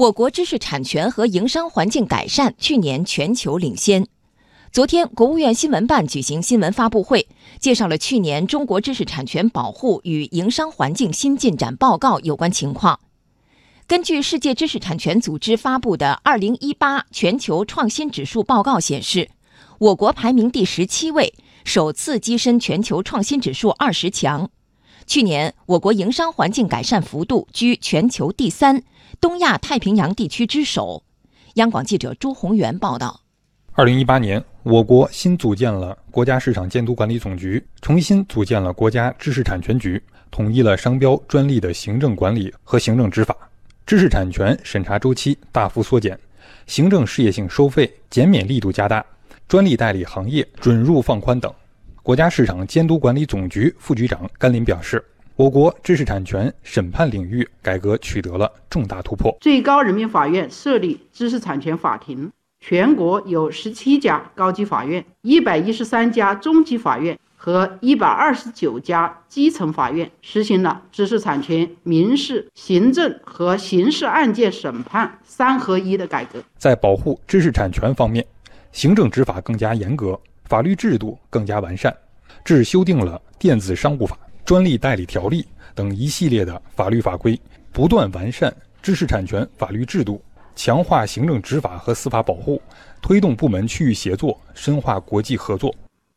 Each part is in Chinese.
我国知识产权和营商环境改善去年全球领先。昨天，国务院新闻办举行新闻发布会，介绍了去年中国知识产权保护与营商环境新进展报告有关情况。根据世界知识产权组织发布的《二零一八全球创新指数报告》显示，我国排名第十七位，首次跻身全球创新指数二十强。去年，我国营商环境改善幅度居全球第三，东亚太平洋地区之首。央广记者朱宏元报道。二零一八年，我国新组建了国家市场监督管理总局，重新组建了国家知识产权局，统一了商标、专利的行政管理和行政执法，知识产权审查周期大幅缩减，行政事业性收费减免力度加大，专利代理行业准入放宽等。国家市场监督管理总局副局长甘霖表示，我国知识产权审判领域改革取得了重大突破。最高人民法院设立知识产权法庭，全国有十七家高级法院、一百一十三家中级法院和一百二十九家基层法院，实行了知识产权民事、行政和刑事案件审判三合一的改革。在保护知识产权方面，行政执法更加严格。法律制度更加完善，至修订了《电子商务法》《专利代理条例》等一系列的法律法规，不断完善知识产权法律制度，强化行政执法和司法保护，推动部门区域协作，深化国际合作。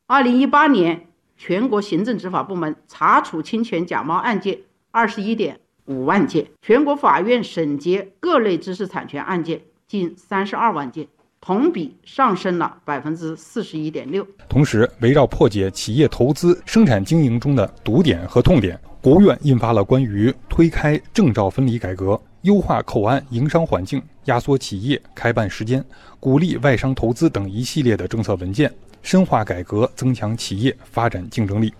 二零一八年，全国行政执法部门查处侵权假冒案件二十一点五万件，全国法院审结各类知识产权案件近三十二万件。同比上升了百分之四十一点六。同时，围绕破解企业投资、生产经营中的堵点和痛点，国务院印发了关于推开证照分离改革、优化口岸营商环境、压缩企业开办时间、鼓励外商投资等一系列的政策文件，深化改革，增强企业发展竞争力。